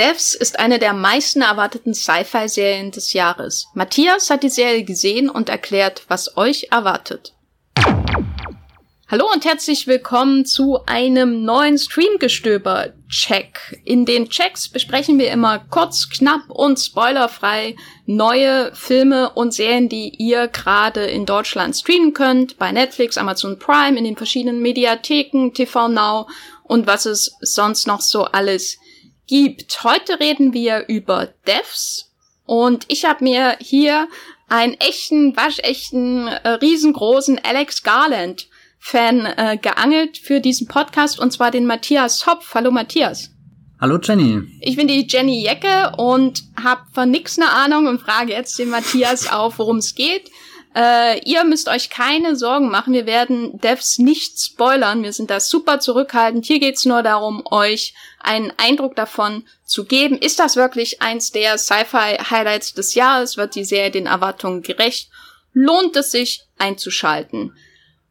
Devs ist eine der meisten erwarteten Sci-Fi-Serien des Jahres. Matthias hat die Serie gesehen und erklärt, was euch erwartet. Hallo und herzlich willkommen zu einem neuen Streamgestöber-Check. In den Checks besprechen wir immer kurz, knapp und spoilerfrei neue Filme und Serien, die ihr gerade in Deutschland streamen könnt, bei Netflix, Amazon Prime, in den verschiedenen Mediatheken, TV Now und was es sonst noch so alles gibt. Heute reden wir über Devs und ich habe mir hier einen echten, waschechten, äh, riesengroßen Alex Garland Fan äh, geangelt für diesen Podcast und zwar den Matthias Hopf. Hallo Matthias. Hallo Jenny. Ich bin die Jenny Jecke und habe von nix eine Ahnung und frage jetzt den Matthias auf, worum es geht. Äh, ihr müsst euch keine Sorgen machen, wir werden Devs nicht spoilern, wir sind da super zurückhaltend. Hier geht's nur darum, euch einen Eindruck davon zu geben. Ist das wirklich eins der Sci-Fi-Highlights des Jahres? Wird die Serie den Erwartungen gerecht? Lohnt es sich einzuschalten?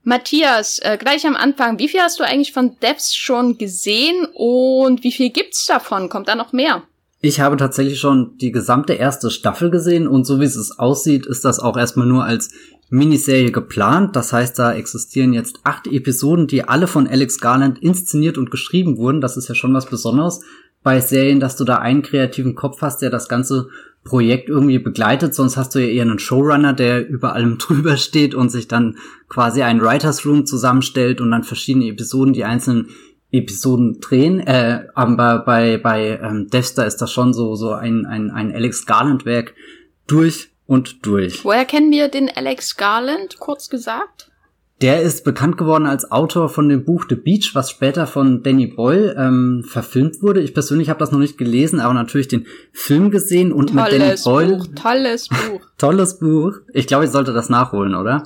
Matthias, äh, gleich am Anfang, wie viel hast du eigentlich von Devs schon gesehen und wie viel gibt's davon? Kommt da noch mehr? Ich habe tatsächlich schon die gesamte erste Staffel gesehen und so wie es aussieht, ist das auch erstmal nur als Miniserie geplant. Das heißt, da existieren jetzt acht Episoden, die alle von Alex Garland inszeniert und geschrieben wurden. Das ist ja schon was Besonderes bei Serien, dass du da einen kreativen Kopf hast, der das ganze Projekt irgendwie begleitet. Sonst hast du ja eher einen Showrunner, der über allem drüber steht und sich dann quasi einen Writers Room zusammenstellt und dann verschiedene Episoden, die einzelnen Episoden drehen. Äh, aber bei, bei ähm, Devster ist das schon so, so ein, ein, ein Alex Garland-Werk durch und durch. Woher kennen wir den Alex Garland, kurz gesagt? Der ist bekannt geworden als Autor von dem Buch The Beach, was später von Danny Boyle ähm, verfilmt wurde. Ich persönlich habe das noch nicht gelesen, aber natürlich den Film gesehen und tolles mit Danny Boyle. Buch, tolles Buch. tolles Buch. Ich glaube, ich sollte das nachholen, oder?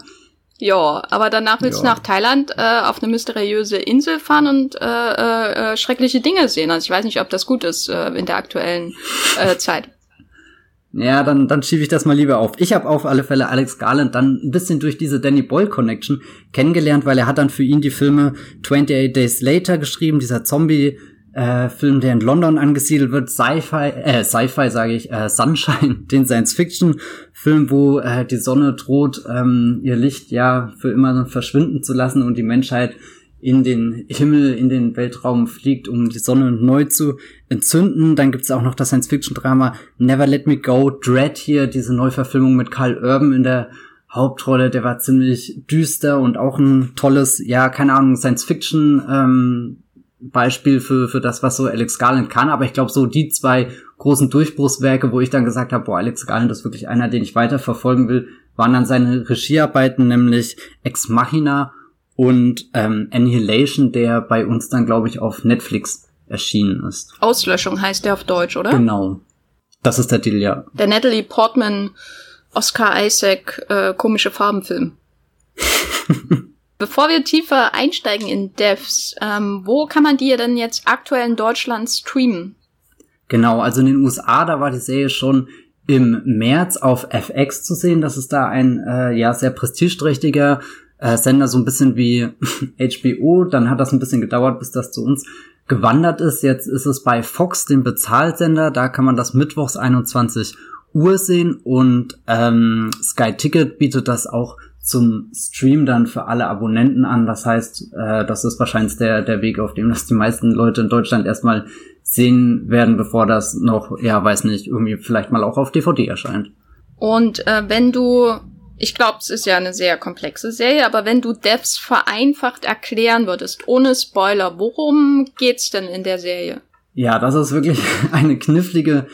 Ja, aber danach willst du nach Thailand äh, auf eine mysteriöse Insel fahren und äh, äh, äh, schreckliche Dinge sehen. Also ich weiß nicht, ob das gut ist äh, in der aktuellen äh, Zeit. Ja, dann, dann schiebe ich das mal lieber auf. Ich habe auf alle Fälle Alex Garland dann ein bisschen durch diese Danny Boyle Connection kennengelernt, weil er hat dann für ihn die Filme 28 Days Later geschrieben, dieser Zombie äh, Film, der in London angesiedelt wird, Sci-Fi, äh, Sci-Fi sage ich, äh, Sunshine, den Science-Fiction-Film, wo äh, die Sonne droht, ähm, ihr Licht ja für immer verschwinden zu lassen und die Menschheit in den Himmel, in den Weltraum fliegt, um die Sonne neu zu entzünden. Dann gibt's auch noch das Science-Fiction-Drama Never Let Me Go, Dread hier, diese Neuverfilmung mit Carl Urban in der Hauptrolle, der war ziemlich düster und auch ein tolles, ja, keine Ahnung, Science-Fiction ähm, Beispiel für, für das, was so Alex Garland kann. Aber ich glaube, so die zwei großen Durchbruchswerke, wo ich dann gesagt habe, boah, Alex Garland ist wirklich einer, den ich weiter verfolgen will, waren dann seine Regiearbeiten, nämlich Ex Machina und ähm, Annihilation, der bei uns dann, glaube ich, auf Netflix erschienen ist. Auslöschung heißt der auf Deutsch, oder? Genau. Das ist der Deal, ja. Der Natalie Portman, Oscar Isaac, äh, komische Farbenfilm. Bevor wir tiefer einsteigen in Devs, ähm, wo kann man die denn jetzt aktuell in Deutschland streamen? Genau, also in den USA, da war die Serie schon im März auf FX zu sehen. Das ist da ein äh, ja sehr prestigeträchtiger äh, Sender, so ein bisschen wie HBO. Dann hat das ein bisschen gedauert, bis das zu uns gewandert ist. Jetzt ist es bei Fox, dem Bezahlsender. Da kann man das mittwochs 21 Uhr sehen und ähm, Sky Ticket bietet das auch zum Stream dann für alle Abonnenten an. Das heißt, äh, das ist wahrscheinlich der, der Weg, auf dem das die meisten Leute in Deutschland erstmal sehen werden, bevor das noch, ja, weiß nicht, irgendwie vielleicht mal auch auf DVD erscheint. Und äh, wenn du, ich glaube, es ist ja eine sehr komplexe Serie, aber wenn du Devs vereinfacht erklären würdest, ohne Spoiler, worum geht's denn in der Serie? Ja, das ist wirklich eine knifflige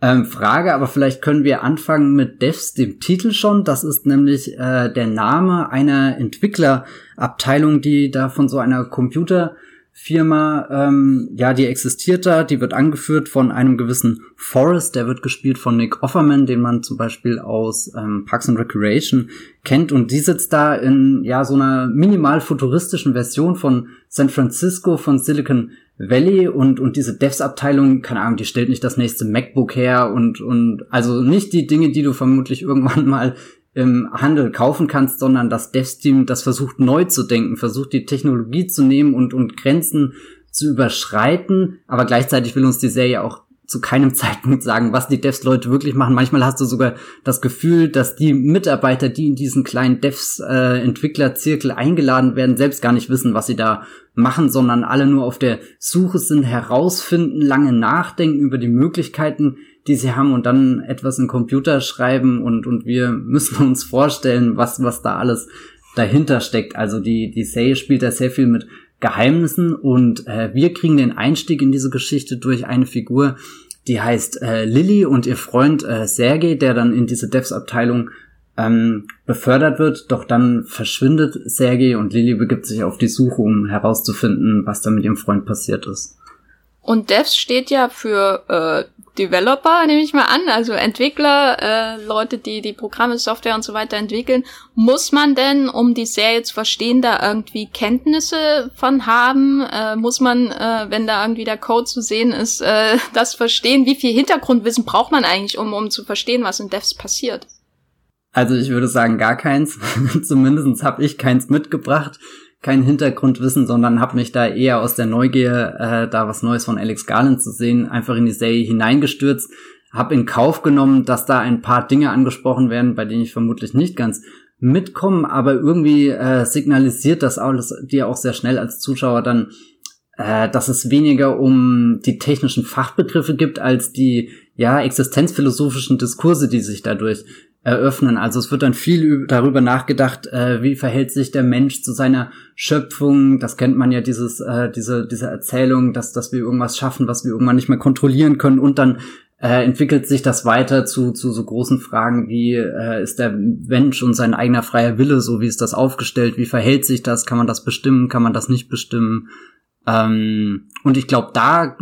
ähm, Frage, aber vielleicht können wir anfangen mit Devs, dem Titel schon. Das ist nämlich äh, der Name einer Entwicklerabteilung, die da von so einer Computerfirma, ähm, ja, die existiert da, die wird angeführt von einem gewissen Forrest, der wird gespielt von Nick Offerman, den man zum Beispiel aus ähm, Parks and Recreation kennt. Und die sitzt da in, ja, so einer minimal futuristischen Version von San Francisco, von Silicon Valley und, und diese Devs-Abteilung, keine Ahnung, die stellt nicht das nächste MacBook her und, und also nicht die Dinge, die du vermutlich irgendwann mal im Handel kaufen kannst, sondern das Devs-Team, das versucht neu zu denken, versucht die Technologie zu nehmen und, und Grenzen zu überschreiten, aber gleichzeitig will uns die Serie auch zu keinem Zeitpunkt sagen, was die Devs-Leute wirklich machen. Manchmal hast du sogar das Gefühl, dass die Mitarbeiter, die in diesen kleinen Devs-Entwicklerzirkel äh, eingeladen werden, selbst gar nicht wissen, was sie da machen, sondern alle nur auf der Suche sind, herausfinden, lange nachdenken über die Möglichkeiten, die sie haben und dann etwas in Computer schreiben und, und wir müssen uns vorstellen, was, was da alles dahinter steckt. Also die, die Serie spielt da sehr viel mit Geheimnissen und äh, wir kriegen den Einstieg in diese Geschichte durch eine Figur, die heißt äh, Lilly und ihr Freund äh, Sergei, der dann in diese Devs-Abteilung ähm, befördert wird, doch dann verschwindet Sergei und Lilly begibt sich auf die Suche, um herauszufinden, was da mit ihrem Freund passiert ist. Und Devs steht ja für äh, Developer, nehme ich mal an, also Entwickler, äh, Leute, die die Programme, Software und so weiter entwickeln. Muss man denn, um die Serie zu verstehen, da irgendwie Kenntnisse von haben? Äh, muss man, äh, wenn da irgendwie der Code zu sehen ist, äh, das verstehen? Wie viel Hintergrundwissen braucht man eigentlich, um, um zu verstehen, was in Devs passiert? Also ich würde sagen, gar keins. Zumindest habe ich keins mitgebracht kein Hintergrundwissen, sondern habe mich da eher aus der Neugier, äh, da was Neues von Alex Garland zu sehen, einfach in die Serie hineingestürzt, habe in Kauf genommen, dass da ein paar Dinge angesprochen werden, bei denen ich vermutlich nicht ganz mitkomme, aber irgendwie äh, signalisiert das alles dir auch sehr schnell als Zuschauer dann, äh, dass es weniger um die technischen Fachbegriffe gibt, als die ja existenzphilosophischen Diskurse, die sich dadurch eröffnen. Also es wird dann viel darüber nachgedacht, äh, wie verhält sich der Mensch zu seiner Schöpfung. Das kennt man ja, dieses, äh, diese, diese Erzählung, dass, dass wir irgendwas schaffen, was wir irgendwann nicht mehr kontrollieren können. Und dann äh, entwickelt sich das weiter zu, zu so großen Fragen wie, äh, ist der Mensch und sein eigener freier Wille, so wie ist das aufgestellt, wie verhält sich das, kann man das bestimmen, kann man das nicht bestimmen. Ähm, und ich glaube, da,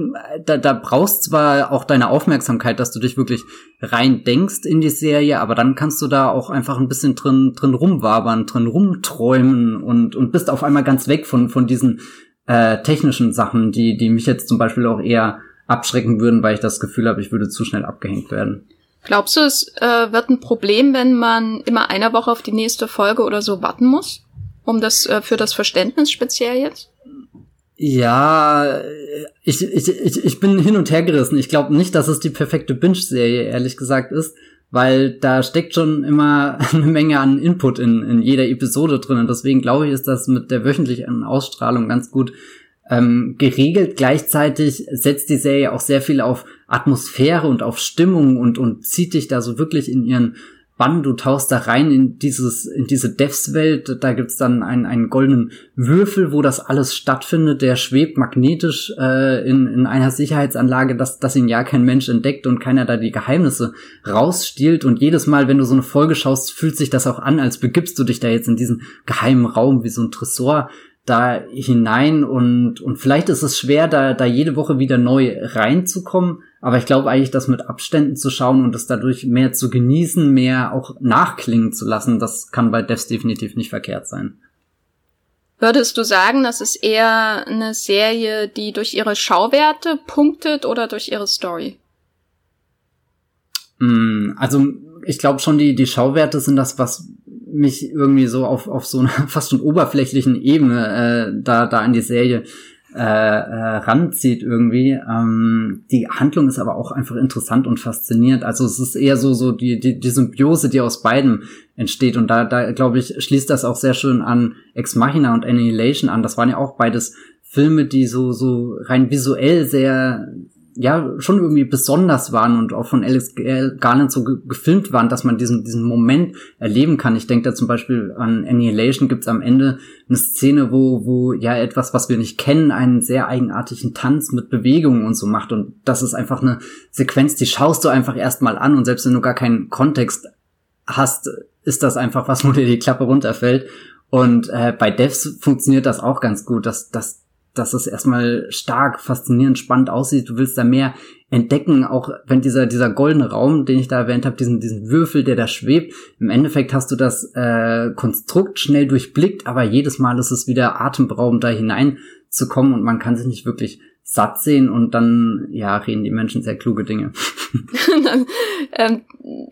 da, da brauchst zwar auch deine Aufmerksamkeit, dass du dich wirklich rein denkst in die Serie, aber dann kannst du da auch einfach ein bisschen drin, drin rumwabern, drin rumträumen und, und bist auf einmal ganz weg von, von diesen äh, technischen Sachen, die, die mich jetzt zum Beispiel auch eher abschrecken würden, weil ich das Gefühl habe, ich würde zu schnell abgehängt werden. Glaubst du, es äh, wird ein Problem, wenn man immer eine Woche auf die nächste Folge oder so warten muss? Um das äh, für das Verständnis speziell jetzt? Ja, ich, ich, ich, ich bin hin und her gerissen. Ich glaube nicht, dass es die perfekte Binge-Serie, ehrlich gesagt, ist, weil da steckt schon immer eine Menge an Input in, in jeder Episode drin. Und deswegen glaube ich, ist das mit der wöchentlichen Ausstrahlung ganz gut ähm, geregelt. Gleichzeitig setzt die Serie auch sehr viel auf Atmosphäre und auf Stimmung und, und zieht dich da so wirklich in ihren Bann, du tauchst da rein in dieses, in diese Devs-Welt, da gibt's dann einen, einen goldenen Würfel, wo das alles stattfindet, der schwebt magnetisch äh, in, in einer Sicherheitsanlage, dass, dass ihn ja kein Mensch entdeckt und keiner da die Geheimnisse rausstiehlt. Und jedes Mal, wenn du so eine Folge schaust, fühlt sich das auch an, als begibst du dich da jetzt in diesen geheimen Raum wie so ein Tresor da hinein. Und, und vielleicht ist es schwer, da, da jede Woche wieder neu reinzukommen, aber ich glaube eigentlich, das mit Abständen zu schauen und das dadurch mehr zu genießen, mehr auch nachklingen zu lassen, das kann bei Devs definitiv nicht verkehrt sein. Würdest du sagen, das ist eher eine Serie, die durch ihre Schauwerte punktet oder durch ihre Story? Mm, also ich glaube schon, die, die Schauwerte sind das, was mich irgendwie so auf, auf so einer fast schon oberflächlichen Ebene äh, da, da an die Serie äh, äh, ranzieht irgendwie. Ähm, die Handlung ist aber auch einfach interessant und faszinierend. Also es ist eher so so die die, die Symbiose, die aus beiden entsteht und da da glaube ich schließt das auch sehr schön an Ex Machina und Annihilation an. Das waren ja auch beides Filme, die so so rein visuell sehr ja schon irgendwie besonders waren und auch von Alex Garland so ge gefilmt waren, dass man diesen diesen Moment erleben kann. Ich denke da zum Beispiel an Annihilation gibt's am Ende eine Szene, wo wo ja etwas, was wir nicht kennen, einen sehr eigenartigen Tanz mit Bewegungen und so macht und das ist einfach eine Sequenz, die schaust du einfach erstmal an und selbst wenn du gar keinen Kontext hast, ist das einfach was, wo dir die Klappe runterfällt. Und äh, bei Devs funktioniert das auch ganz gut, dass, dass dass es erstmal stark, faszinierend, spannend aussieht. Du willst da mehr entdecken, auch wenn dieser, dieser goldene Raum, den ich da erwähnt habe, diesen, diesen Würfel, der da schwebt, im Endeffekt hast du das äh, Konstrukt schnell durchblickt, aber jedes Mal ist es wieder atemberaubend, da hineinzukommen und man kann sich nicht wirklich satt sehen und dann, ja, reden die Menschen sehr kluge Dinge. ähm,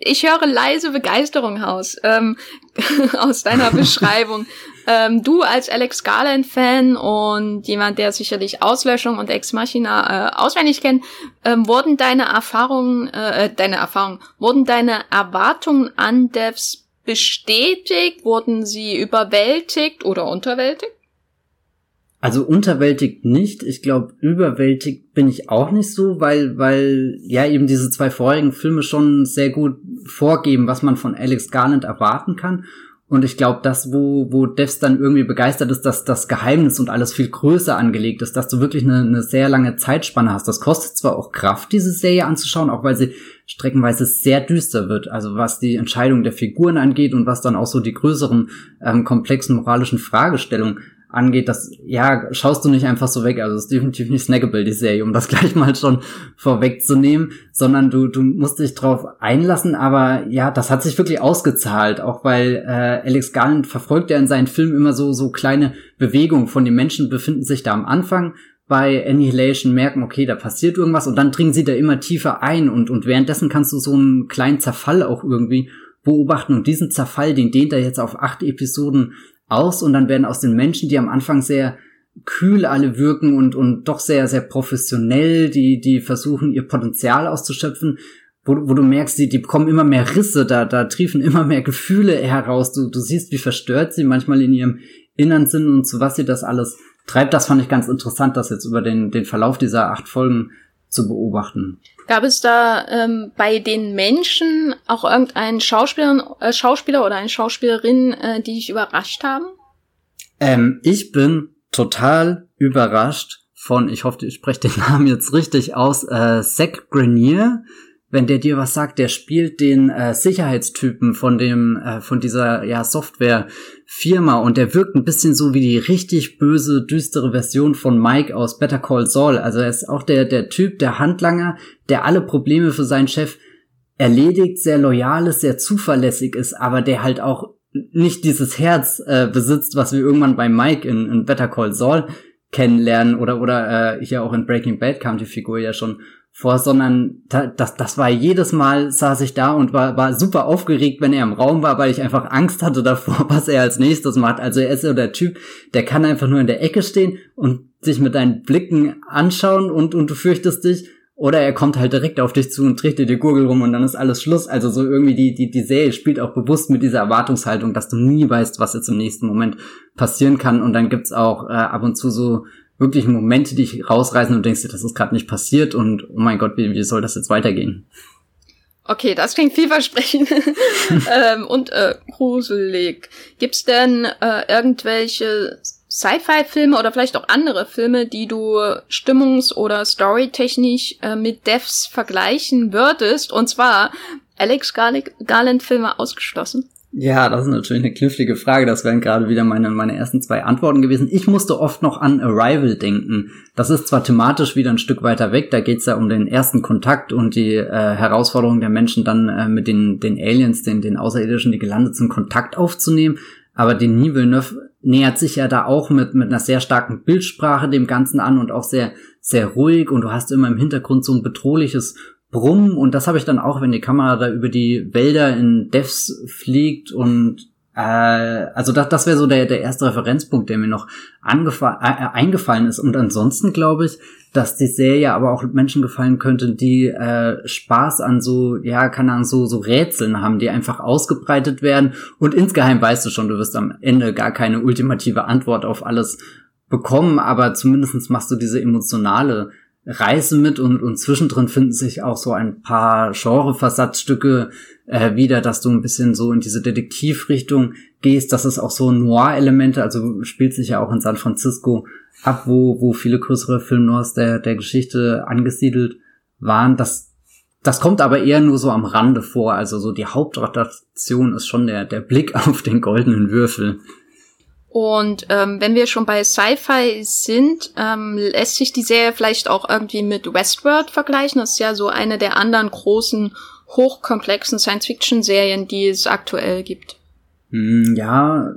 ich höre leise Begeisterung aus, ähm, aus deiner Beschreibung. Ähm, du als Alex Garland-Fan und jemand, der sicherlich Auslöschung und Ex Machina äh, auswendig kennt, ähm, wurden deine Erfahrungen, äh, äh, deine Erfahrungen, wurden deine Erwartungen an Devs bestätigt? Wurden sie überwältigt oder unterwältigt? Also unterwältigt nicht. Ich glaube, überwältigt bin ich auch nicht so, weil, weil ja eben diese zwei vorigen Filme schon sehr gut vorgeben, was man von Alex Garland erwarten kann. Und ich glaube, das, wo, wo Devs dann irgendwie begeistert ist, dass das Geheimnis und alles viel größer angelegt ist, dass du wirklich eine, eine sehr lange Zeitspanne hast. Das kostet zwar auch Kraft, diese Serie anzuschauen, auch weil sie streckenweise sehr düster wird. Also was die Entscheidung der Figuren angeht und was dann auch so die größeren, ähm, komplexen moralischen Fragestellungen angeht, das, ja, schaust du nicht einfach so weg. Also es ist definitiv nicht snackable, die Serie, um das gleich mal schon vorwegzunehmen, sondern du, du musst dich drauf einlassen, aber ja, das hat sich wirklich ausgezahlt, auch weil äh, Alex Garland verfolgt ja in seinen Filmen immer so, so kleine Bewegungen von den Menschen befinden sich da am Anfang bei Annihilation merken, okay, da passiert irgendwas und dann dringen sie da immer tiefer ein und, und währenddessen kannst du so einen kleinen Zerfall auch irgendwie beobachten und diesen Zerfall, den dehnt er jetzt auf acht Episoden aus und dann werden aus den Menschen, die am Anfang sehr kühl alle wirken und, und doch sehr, sehr professionell, die, die versuchen, ihr Potenzial auszuschöpfen, wo, wo du merkst, die, die bekommen immer mehr Risse, da, da triefen immer mehr Gefühle heraus. Du, du siehst, wie verstört sie manchmal in ihrem Innern sind und zu was sie das alles treibt. Das fand ich ganz interessant, das jetzt über den, den Verlauf dieser acht Folgen zu beobachten. Gab es da ähm, bei den Menschen auch irgendeinen Schauspieler, äh, Schauspieler oder eine Schauspielerin, äh, die dich überrascht haben? Ähm, ich bin total überrascht von, ich hoffe, ich spreche den Namen jetzt richtig aus, äh, Zach Grenier, wenn der dir was sagt, der spielt den äh, Sicherheitstypen von dem äh, von dieser ja Software Firma und der wirkt ein bisschen so wie die richtig böse düstere Version von Mike aus Better Call Saul. Also er ist auch der der Typ, der Handlanger, der alle Probleme für seinen Chef erledigt, sehr loyal ist, sehr zuverlässig ist, aber der halt auch nicht dieses Herz äh, besitzt, was wir irgendwann bei Mike in, in Better Call Saul kennenlernen oder oder äh, hier auch in Breaking Bad kam die Figur ja schon vor, sondern da, das, das war jedes Mal saß ich da und war, war super aufgeregt, wenn er im Raum war, weil ich einfach Angst hatte davor, was er als nächstes macht. Also er ist so der Typ, der kann einfach nur in der Ecke stehen und sich mit deinen Blicken anschauen und, und du fürchtest dich. Oder er kommt halt direkt auf dich zu und dreht dir die Gurgel rum und dann ist alles Schluss. Also so irgendwie die, die, die Serie spielt auch bewusst mit dieser Erwartungshaltung, dass du nie weißt, was jetzt im nächsten Moment passieren kann. Und dann gibt's auch äh, ab und zu so wirklich Momente, die dich rausreißen und denkst dir, das ist gerade nicht passiert und oh mein Gott, wie, wie soll das jetzt weitergehen? Okay, das klingt vielversprechend ähm, und äh, gruselig. Gibt's denn äh, irgendwelche Sci-Fi-Filme oder vielleicht auch andere Filme, die du stimmungs- oder storytechnisch äh, mit Devs vergleichen würdest? Und zwar Alex Garland-Filme ausgeschlossen. Ja, das ist natürlich eine knifflige Frage. Das wären gerade wieder meine, meine ersten zwei Antworten gewesen. Ich musste oft noch an Arrival denken. Das ist zwar thematisch wieder ein Stück weiter weg, da geht's ja um den ersten Kontakt und die äh, Herausforderung der Menschen dann äh, mit den, den Aliens, den, den Außerirdischen, die gelandet sind, Kontakt aufzunehmen. Aber Denis Villeneuve nähert sich ja da auch mit, mit einer sehr starken Bildsprache dem Ganzen an und auch sehr, sehr ruhig und du hast immer im Hintergrund so ein bedrohliches Brummen und das habe ich dann auch, wenn die Kamera da über die Wälder in Devs fliegt und äh, also das, das wäre so der, der erste Referenzpunkt, der mir noch angefallen, äh, eingefallen ist. Und ansonsten glaube ich, dass die Serie aber auch Menschen gefallen könnte, die äh, Spaß an so, ja, keine Ahnung, so, so Rätseln haben, die einfach ausgebreitet werden. Und insgeheim weißt du schon, du wirst am Ende gar keine ultimative Antwort auf alles bekommen, aber zumindestens machst du diese emotionale Reise mit und, und zwischendrin finden sich auch so ein paar Genre-Versatzstücke äh, wieder, dass du ein bisschen so in diese Detektivrichtung gehst. Das ist auch so Noir-Elemente, also spielt sich ja auch in San Francisco ab, wo, wo viele größere Film-Noirs der, der Geschichte angesiedelt waren. Das, das kommt aber eher nur so am Rande vor. Also so die Hauptattraktion ist schon der, der Blick auf den goldenen Würfel. Und ähm, wenn wir schon bei Sci-Fi sind, ähm, lässt sich die Serie vielleicht auch irgendwie mit Westworld vergleichen. Das ist ja so eine der anderen großen, hochkomplexen Science-Fiction-Serien, die es aktuell gibt. Hm, ja,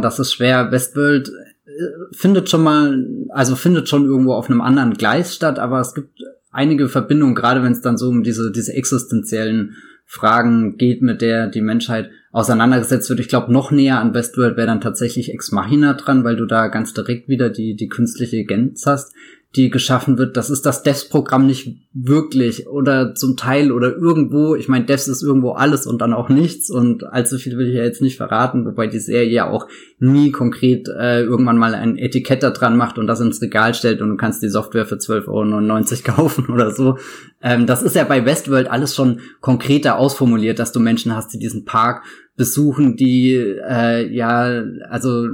das ist schwer. Westworld äh, findet schon mal, also findet schon irgendwo auf einem anderen Gleis statt, aber es gibt einige Verbindungen, gerade wenn es dann so um diese, diese existenziellen Fragen geht, mit der die Menschheit auseinandergesetzt wird. Ich glaube, noch näher an Westworld wäre dann tatsächlich Ex Machina dran, weil du da ganz direkt wieder die, die künstliche Agenz hast die geschaffen wird, das ist das Devs-Programm nicht wirklich oder zum Teil oder irgendwo. Ich meine, Devs ist irgendwo alles und dann auch nichts und allzu viel will ich ja jetzt nicht verraten, wobei die Serie ja auch nie konkret äh, irgendwann mal ein Etikett da dran macht und das ins Regal stellt und du kannst die Software für 12,99 Euro kaufen oder so. Ähm, das ist ja bei Westworld alles schon konkreter ausformuliert, dass du Menschen hast, die diesen Park besuchen, die äh, ja, also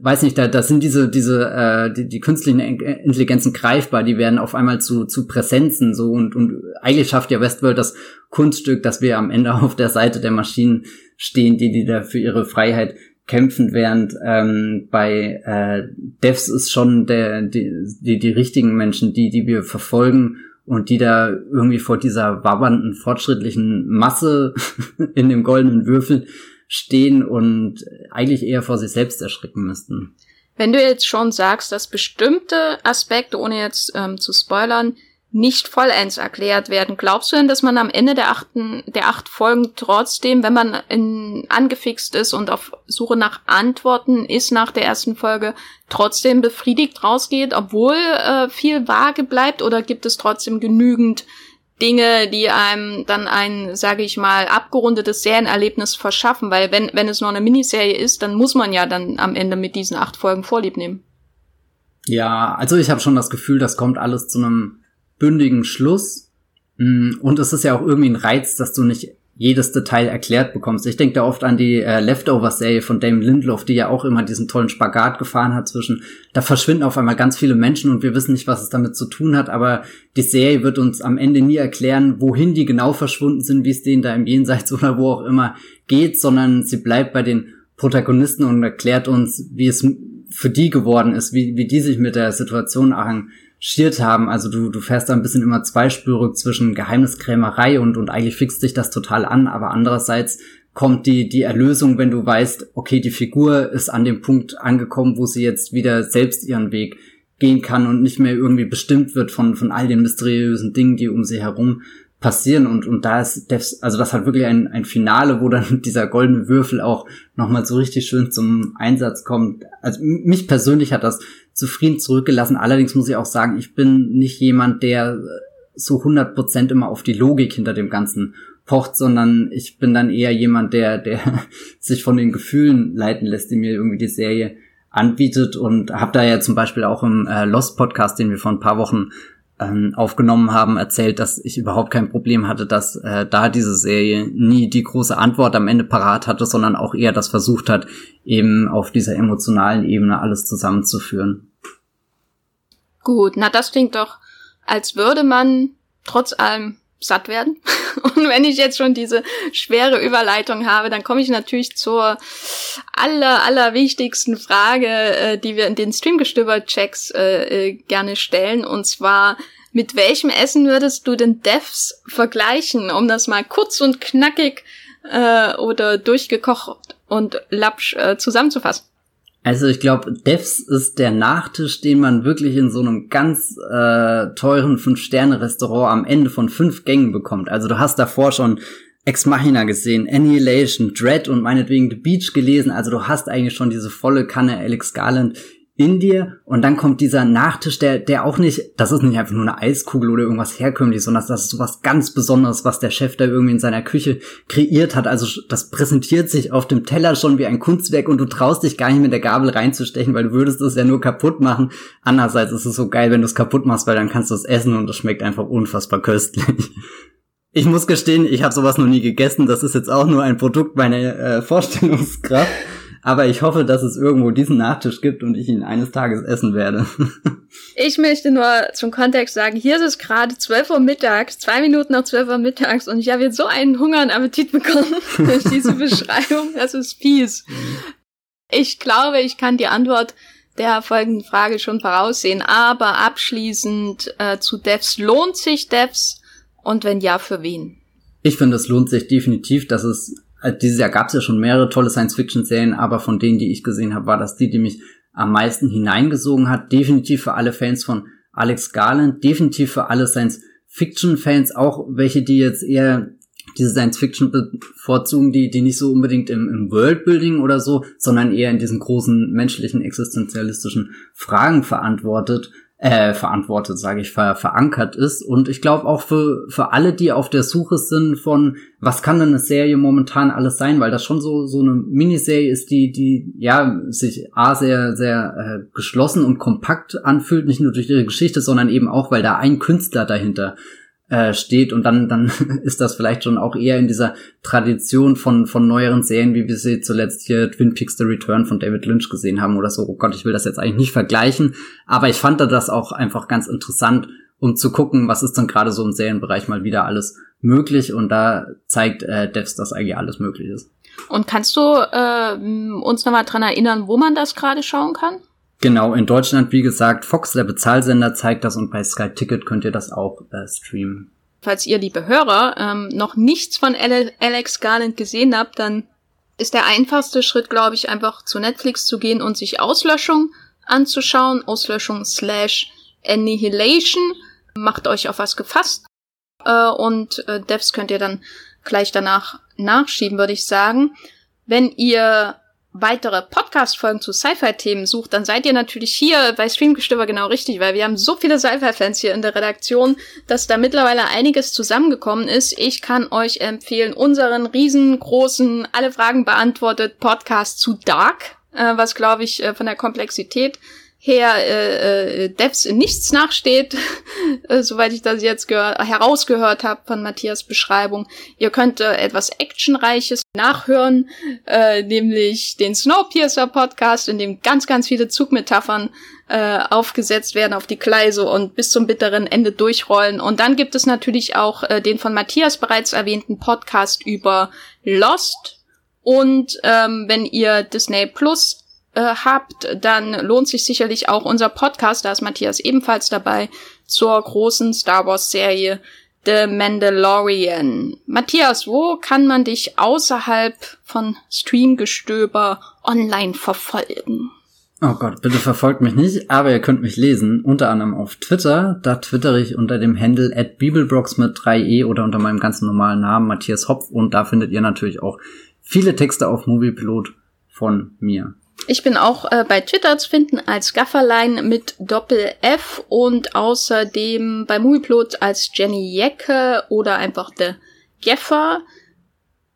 weiß nicht, da, da sind diese, diese, äh, die, die künstlichen Intelligenzen greifbar, die werden auf einmal zu, zu Präsenzen so und, und eigentlich schafft ja Westworld das Kunststück, dass wir am Ende auf der Seite der Maschinen stehen, die, die da für ihre Freiheit kämpfen, während ähm, bei äh, Devs ist schon der, die, die, die richtigen Menschen, die, die wir verfolgen und die da irgendwie vor dieser wabbernden, fortschrittlichen Masse in dem goldenen Würfel stehen und eigentlich eher vor sich selbst erschrecken müssten. Wenn du jetzt schon sagst, dass bestimmte Aspekte, ohne jetzt ähm, zu spoilern, nicht vollends erklärt werden. Glaubst du denn, dass man am Ende der achten, der acht Folgen trotzdem, wenn man in, angefixt ist und auf Suche nach Antworten ist nach der ersten Folge, trotzdem befriedigt rausgeht, obwohl äh, viel vage bleibt? Oder gibt es trotzdem genügend Dinge, die einem dann ein, sage ich mal, abgerundetes Serienerlebnis verschaffen, weil wenn, wenn es noch eine Miniserie ist, dann muss man ja dann am Ende mit diesen acht Folgen Vorlieb nehmen. Ja, also ich habe schon das Gefühl, das kommt alles zu einem bündigen Schluss. Mm, und es ist ja auch irgendwie ein Reiz, dass du nicht jedes Detail erklärt bekommst. Ich denke da oft an die äh, Leftover-Serie von Damon Lindelof, die ja auch immer diesen tollen Spagat gefahren hat zwischen, da verschwinden auf einmal ganz viele Menschen und wir wissen nicht, was es damit zu tun hat, aber die Serie wird uns am Ende nie erklären, wohin die genau verschwunden sind, wie es denen da im Jenseits oder wo auch immer geht, sondern sie bleibt bei den Protagonisten und erklärt uns, wie es für die geworden ist, wie, wie die sich mit der Situation schiert haben. Also du, du fährst da ein bisschen immer zweispürig zwischen Geheimniskrämerei und, und eigentlich fixt dich das total an, aber andererseits kommt die, die Erlösung, wenn du weißt, okay, die Figur ist an dem Punkt angekommen, wo sie jetzt wieder selbst ihren Weg gehen kann und nicht mehr irgendwie bestimmt wird von, von all den mysteriösen Dingen, die um sie herum passieren und, und da ist Devs, also das hat wirklich ein, ein Finale, wo dann dieser goldene Würfel auch nochmal so richtig schön zum Einsatz kommt. Also mich persönlich hat das zufrieden zurückgelassen. Allerdings muss ich auch sagen, ich bin nicht jemand, der so 100% immer auf die Logik hinter dem Ganzen pocht, sondern ich bin dann eher jemand, der, der sich von den Gefühlen leiten lässt, die mir irgendwie die Serie anbietet und habe da ja zum Beispiel auch im äh, Lost Podcast, den wir vor ein paar Wochen ähm, aufgenommen haben, erzählt, dass ich überhaupt kein Problem hatte, dass äh, da diese Serie nie die große Antwort am Ende parat hatte, sondern auch eher das versucht hat, eben auf dieser emotionalen Ebene alles zusammenzuführen. Gut, na das klingt doch, als würde man trotz allem satt werden. Und wenn ich jetzt schon diese schwere Überleitung habe, dann komme ich natürlich zur aller, aller wichtigsten Frage, äh, die wir in den Streamgestöber-Checks äh, äh, gerne stellen. Und zwar, mit welchem Essen würdest du den Devs vergleichen, um das mal kurz und knackig äh, oder durchgekocht und lapsch äh, zusammenzufassen? Also ich glaube, Devs ist der Nachtisch, den man wirklich in so einem ganz äh, teuren Fünf-Sterne-Restaurant am Ende von fünf Gängen bekommt. Also du hast davor schon Ex Machina gesehen, Annihilation, Dread und meinetwegen The Beach gelesen. Also du hast eigentlich schon diese volle Kanne Alex Garland in dir und dann kommt dieser Nachtisch, der, der auch nicht, das ist nicht einfach nur eine Eiskugel oder irgendwas herkömmliches, sondern das ist sowas ganz Besonderes, was der Chef da irgendwie in seiner Küche kreiert hat. Also das präsentiert sich auf dem Teller schon wie ein Kunstwerk und du traust dich gar nicht mit der Gabel reinzustechen, weil du würdest es ja nur kaputt machen. Andererseits ist es so geil, wenn du es kaputt machst, weil dann kannst du es essen und es schmeckt einfach unfassbar köstlich. Ich muss gestehen, ich habe sowas noch nie gegessen. Das ist jetzt auch nur ein Produkt meiner äh, Vorstellungskraft. Aber ich hoffe, dass es irgendwo diesen Nachtisch gibt und ich ihn eines Tages essen werde. ich möchte nur zum Kontext sagen, hier ist es gerade 12 Uhr mittags, zwei Minuten nach 12 Uhr mittags und ich habe jetzt so einen Hunger und Appetit bekommen durch diese Beschreibung. Das ist fies. Ich glaube, ich kann die Antwort der folgenden Frage schon voraussehen, aber abschließend äh, zu Devs. Lohnt sich Devs? Und wenn ja, für wen? Ich finde, es lohnt sich definitiv. dass es äh, dieses Jahr gab es ja schon mehrere tolle Science-Fiction-Serien, aber von denen, die ich gesehen habe, war das die, die mich am meisten hineingesogen hat. Definitiv für alle Fans von Alex Garland, definitiv für alle Science-Fiction-Fans, auch welche, die jetzt eher diese Science-Fiction bevorzugen, die, die nicht so unbedingt im, im Worldbuilding oder so, sondern eher in diesen großen menschlichen, existenzialistischen Fragen verantwortet äh, verantwortet, sage ich, ver verankert ist. Und ich glaube auch für, für alle, die auf der Suche sind von, was kann denn eine Serie momentan alles sein, weil das schon so, so eine Miniserie ist, die, die ja sich A sehr, sehr äh, geschlossen und kompakt anfühlt, nicht nur durch ihre Geschichte, sondern eben auch, weil da ein Künstler dahinter äh, steht und dann dann ist das vielleicht schon auch eher in dieser Tradition von von neueren Serien, wie wir sie zuletzt hier Twin Peaks The Return von David Lynch gesehen haben oder so. Oh Gott, ich will das jetzt eigentlich nicht vergleichen, aber ich fand da das auch einfach ganz interessant, um zu gucken, was ist dann gerade so im Serienbereich mal wieder alles möglich und da zeigt äh, Devs, dass eigentlich alles möglich ist. Und kannst du äh, uns nochmal dran erinnern, wo man das gerade schauen kann? Genau, in Deutschland, wie gesagt, Fox, der Bezahlsender, zeigt das und bei Sky Ticket könnt ihr das auch äh, streamen. Falls ihr, liebe Hörer, ähm, noch nichts von Alex Garland gesehen habt, dann ist der einfachste Schritt, glaube ich, einfach zu Netflix zu gehen und sich Auslöschung anzuschauen. Auslöschung slash Annihilation. Macht euch auf was gefasst. Äh, und äh, Devs könnt ihr dann gleich danach nachschieben, würde ich sagen. Wenn ihr weitere Podcast-Folgen zu Sci-Fi-Themen sucht, dann seid ihr natürlich hier bei Streamgestöber genau richtig, weil wir haben so viele Sci-Fi-Fans hier in der Redaktion, dass da mittlerweile einiges zusammengekommen ist. Ich kann euch empfehlen, unseren riesengroßen, alle Fragen beantwortet Podcast zu Dark, äh, was glaube ich äh, von der Komplexität her äh, äh, Devs in nichts nachsteht, äh, soweit ich das jetzt herausgehört habe von Matthias Beschreibung. Ihr könnt äh, etwas Actionreiches nachhören, äh, nämlich den Snowpiercer Podcast, in dem ganz, ganz viele Zugmetaphern äh, aufgesetzt werden auf die Gleise und bis zum bitteren Ende durchrollen. Und dann gibt es natürlich auch äh, den von Matthias bereits erwähnten Podcast über Lost. Und ähm, wenn ihr Disney Plus äh, habt, dann lohnt sich sicherlich auch unser Podcast, da ist Matthias ebenfalls dabei, zur großen Star Wars Serie The Mandalorian. Matthias, wo kann man dich außerhalb von Streamgestöber online verfolgen? Oh Gott, bitte verfolgt mich nicht, aber ihr könnt mich lesen, unter anderem auf Twitter. Da twittere ich unter dem Handle at Bibelbrox mit 3e oder unter meinem ganz normalen Namen Matthias Hopf und da findet ihr natürlich auch viele Texte auf Moviepilot von mir. Ich bin auch äh, bei Twitter zu finden als Gafferlein mit Doppel F und außerdem bei Movieplot als Jenny Jecke oder einfach The Gaffer.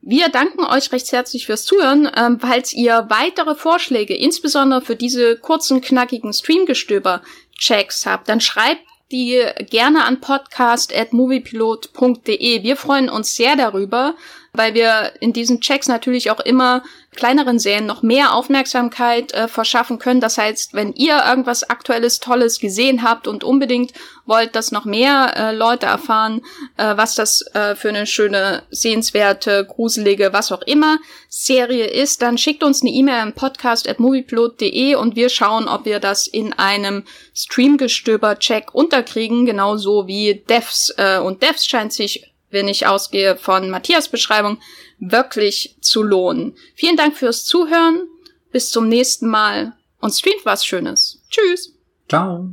Wir danken euch recht herzlich fürs Zuhören. Ähm, falls ihr weitere Vorschläge, insbesondere für diese kurzen, knackigen Streamgestöber-Checks habt, dann schreibt die gerne an podcast.moviepilot.de. Wir freuen uns sehr darüber weil wir in diesen Checks natürlich auch immer kleineren Serien noch mehr Aufmerksamkeit äh, verschaffen können. Das heißt, wenn ihr irgendwas Aktuelles, Tolles gesehen habt und unbedingt wollt, dass noch mehr äh, Leute erfahren, äh, was das äh, für eine schöne, sehenswerte, gruselige, was auch immer Serie ist, dann schickt uns eine E-Mail an podcast.movieplot.de und wir schauen, ob wir das in einem Streamgestöber-Check unterkriegen, genauso wie Devs. Äh, und Devs scheint sich wenn ich ausgehe von Matthias Beschreibung, wirklich zu lohnen. Vielen Dank fürs Zuhören. Bis zum nächsten Mal und streamt was Schönes. Tschüss. Ciao.